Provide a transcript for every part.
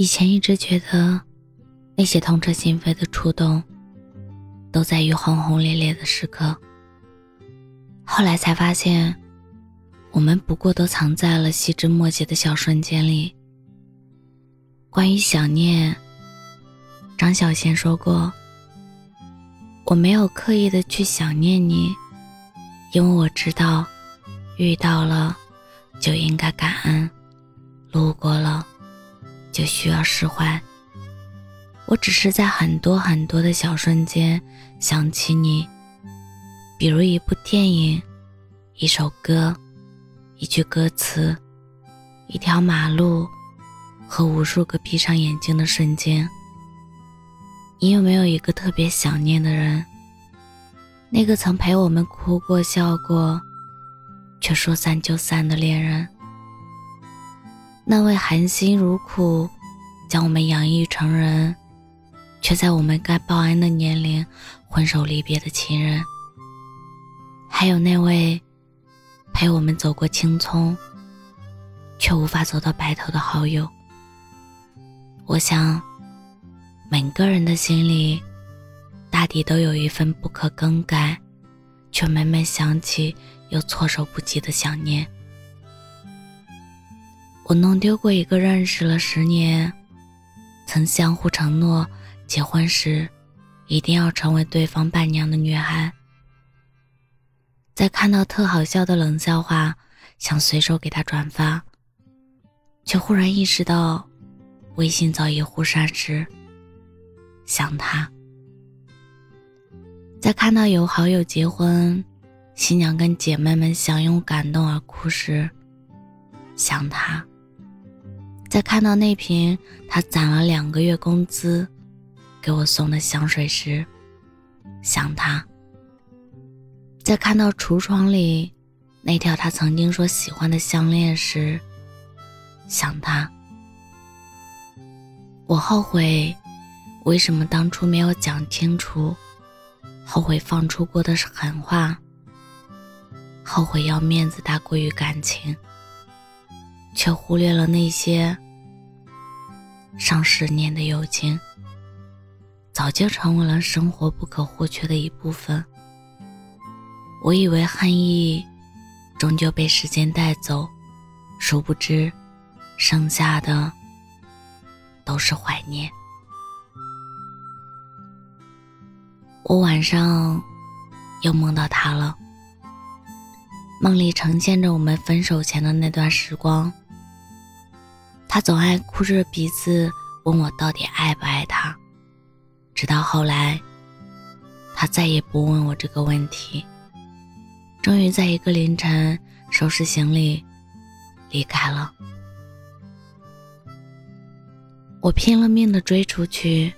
以前一直觉得，那些痛彻心扉的触动，都在于轰轰烈烈的时刻。后来才发现，我们不过都藏在了细枝末节的小瞬间里。关于想念，张小娴说过：“我没有刻意的去想念你，因为我知道，遇到了就应该感恩，路过了。”就需要释怀。我只是在很多很多的小瞬间想起你，比如一部电影、一首歌、一句歌词、一条马路和无数个闭上眼睛的瞬间。你有没有一个特别想念的人？那个曾陪我们哭过、笑过，却说散就散的恋人？那位含辛茹苦将我们养育成人，却在我们该报恩的年龄分手离别的亲人，还有那位陪我们走过青葱，却无法走到白头的好友。我想，每个人的心里，大抵都有一份不可更改，却每每想起又措手不及的想念。我弄丢过一个认识了十年，曾相互承诺结婚时一定要成为对方伴娘的女孩。在看到特好笑的冷笑话，想随手给他转发，却忽然意识到微信早已忽删时，想他。在看到有好友结婚，新娘跟姐妹们相拥感动而哭时，想他。在看到那瓶他攒了两个月工资给我送的香水时，想他；在看到橱窗里那条他曾经说喜欢的项链时，想他。我后悔，为什么当初没有讲清楚，后悔放出过的狠话，后悔要面子大过于感情。却忽略了那些上十年的友情，早就成为了生活不可或缺的一部分。我以为恨意终究被时间带走，殊不知，剩下的都是怀念。我晚上又梦到他了，梦里呈现着我们分手前的那段时光。他总爱哭着鼻子问我到底爱不爱他，直到后来，他再也不问我这个问题。终于在一个凌晨收拾行李离开了。我拼了命的追出去，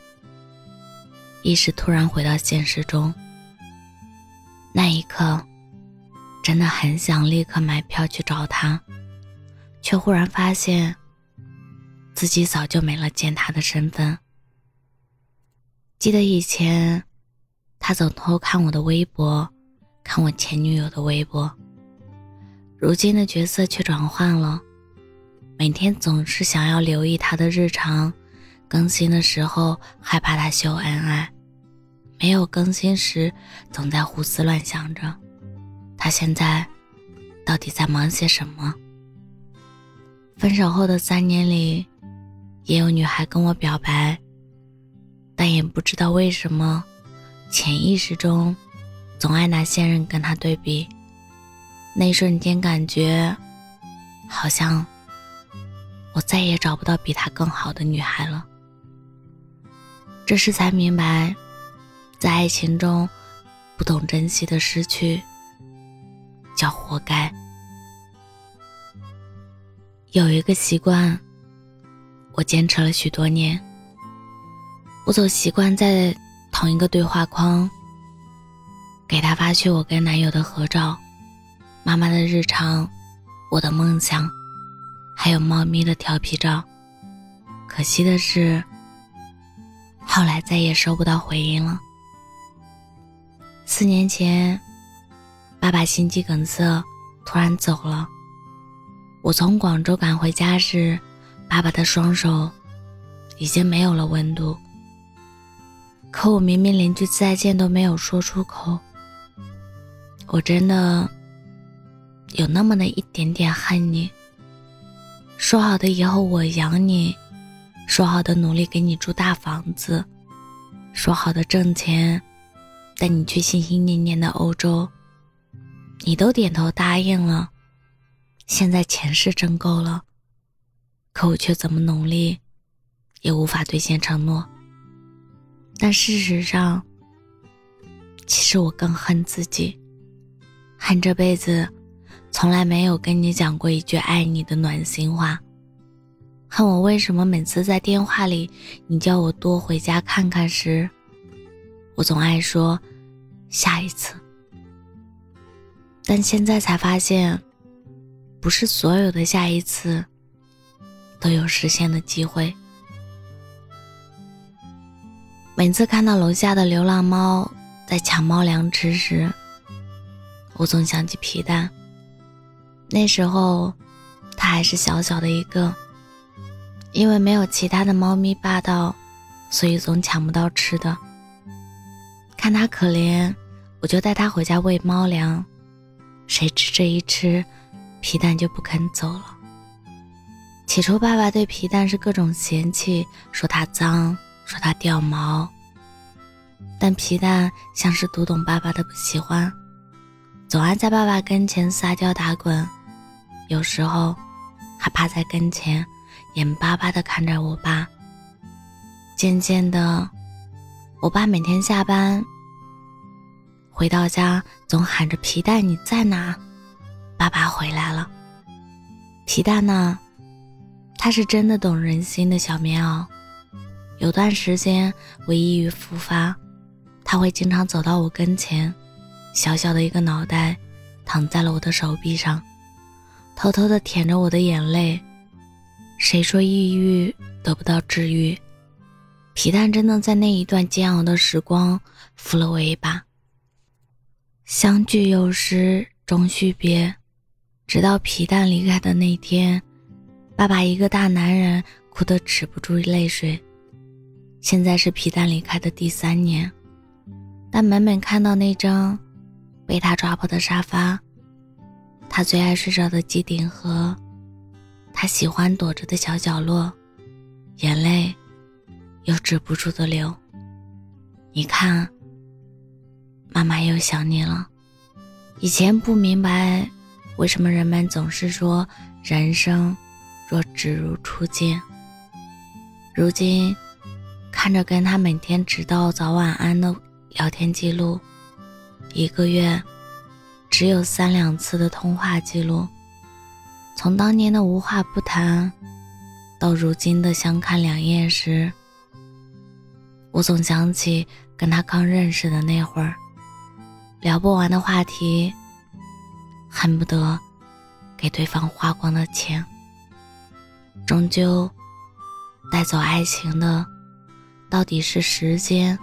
意识突然回到现实中。那一刻，真的很想立刻买票去找他，却忽然发现。自己早就没了见他的身份。记得以前，他总偷看我的微博，看我前女友的微博。如今的角色却转换了，每天总是想要留意他的日常，更新的时候害怕他秀恩爱，没有更新时总在胡思乱想着，他现在到底在忙些什么？分手后的三年里。也有女孩跟我表白，但也不知道为什么，潜意识中总爱拿现任跟他对比。那一瞬间感觉，好像我再也找不到比她更好的女孩了。这时才明白，在爱情中不懂珍惜的失去，叫活该。有一个习惯。我坚持了许多年，我总习惯在同一个对话框给他发去我跟男友的合照、妈妈的日常、我的梦想，还有猫咪的调皮照。可惜的是，后来再也收不到回音了。四年前，爸爸心肌梗塞突然走了，我从广州赶回家时。爸爸的双手已经没有了温度。可我明明连句再见都没有说出口，我真的有那么的一点点恨你。说好的以后我养你，说好的努力给你住大房子，说好的挣钱带你去心心念念的欧洲，你都点头答应了。现在钱是挣够了，可我却怎么努力也无法兑现承诺。但事实上，其实我更恨自己，恨这辈子。从来没有跟你讲过一句爱你的暖心话。恨我为什么每次在电话里你叫我多回家看看时，我总爱说下一次。但现在才发现，不是所有的下一次都有实现的机会。每次看到楼下的流浪猫在抢猫粮吃时，我总想起皮蛋。那时候，它还是小小的一个，因为没有其他的猫咪霸道，所以总抢不到吃的。看它可怜，我就带它回家喂猫粮。谁知这一吃，皮蛋就不肯走了。起初，爸爸对皮蛋是各种嫌弃，说它脏，说它掉毛。但皮蛋像是读懂爸爸的不喜欢，总爱在爸爸跟前撒娇打滚。有时候，还趴在跟前，眼巴巴地看着我爸。渐渐的，我爸每天下班回到家，总喊着“皮蛋，你在哪？”爸爸回来了。皮蛋呢？他是真的懂人心的小棉袄。有段时间我抑郁复发，他会经常走到我跟前，小小的一个脑袋躺在了我的手臂上。偷偷的舔着我的眼泪。谁说抑郁得不到治愈？皮蛋真的在那一段煎熬的时光扶了我一把。相聚有时终须别，直到皮蛋离开的那天，爸爸一个大男人哭得止不住泪水。现在是皮蛋离开的第三年，但每每看到那张被他抓破的沙发。他最爱睡着的机顶盒，他喜欢躲着的小角落，眼泪又止不住的流。你看，妈妈又想你了。以前不明白，为什么人们总是说人生若只如初见。如今，看着跟他每天迟到早晚安的聊天记录，一个月。只有三两次的通话记录，从当年的无话不谈，到如今的相看两厌时，我总想起跟他刚认识的那会儿，聊不完的话题，恨不得给对方花光的钱。终究，带走爱情的，到底是时间，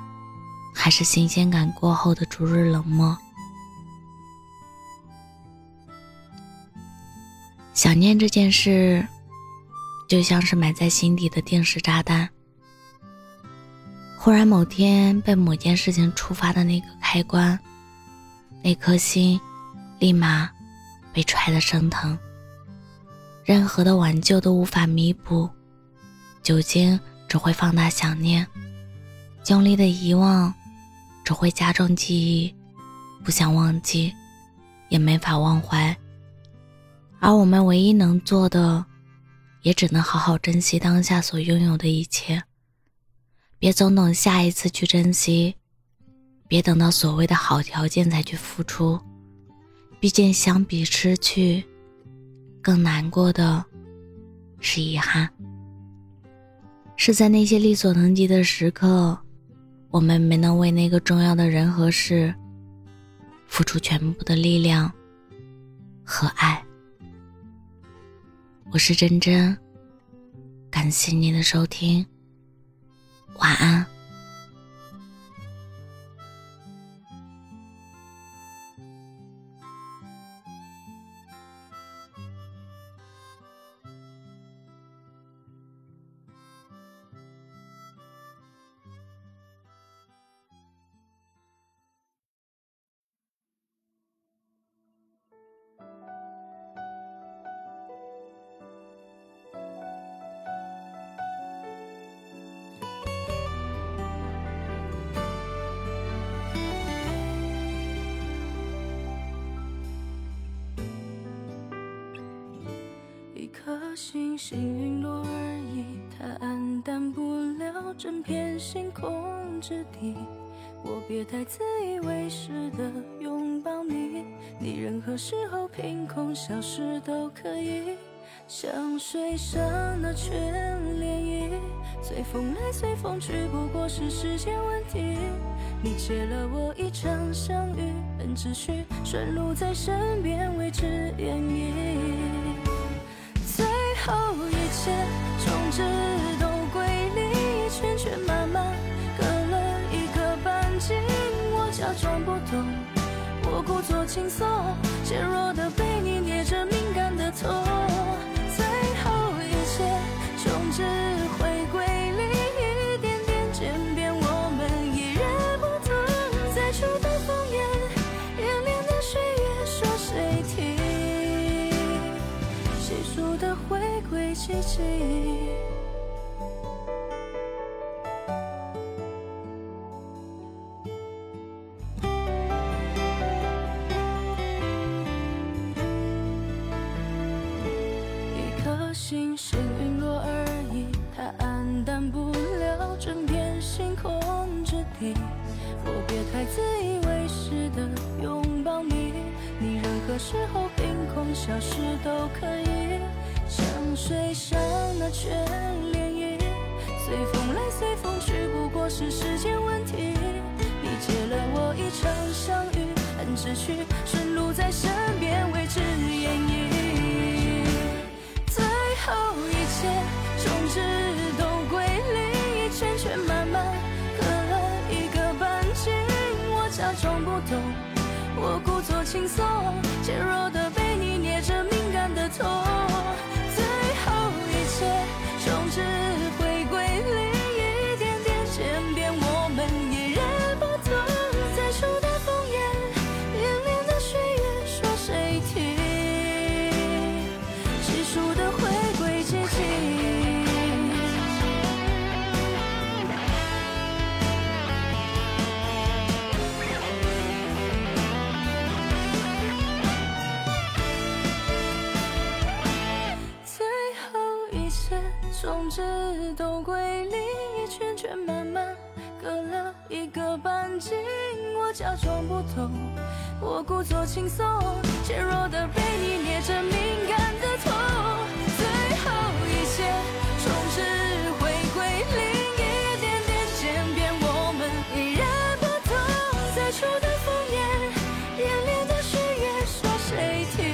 还是新鲜感过后的逐日冷漠？想念这件事，就像是埋在心底的定时炸弹。忽然某天被某件事情触发的那个开关，那颗心立马被踹得生疼。任何的挽救都无法弥补，酒精只会放大想念，用力的遗忘只会加重记忆，不想忘记，也没法忘怀。而我们唯一能做的，也只能好好珍惜当下所拥有的一切，别总等下一次去珍惜，别等到所谓的好条件才去付出。毕竟，相比失去，更难过的是遗憾。是在那些力所能及的时刻，我们没能为那个重要的人和事付出全部的力量和爱。我是真真，感谢您的收听，晚安。星星陨落而已，它黯淡不了整片星空之地。我别太自以为是的拥抱你，你任何时候凭空消失都可以，像水上那圈涟漪，随风来随风去，不过是时间问题。你借了我一场相遇，本只需顺路在身边为之演绎。后一切终止都归零，圈圈慢慢隔了一个半径。我假装不懂，我故作轻松，怯弱的被你捏着敏感的痛。一颗星星陨落而已，它黯淡不了整片星空之地。我别太自以为是的拥抱你，你任何时候凭空消失都可以。像水上那圈涟漪，随风来随风去，不过是时间问题。你借了我一场相遇，很知趣，顺路在身故作假装不懂，我故作轻松，怯弱的被你捏着敏感的痛。最后，一切终只回归零。一点点渐变，我们依然不同。最初的敷衍，演练的誓言，说谁听？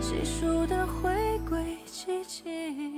细数的回归，寂静。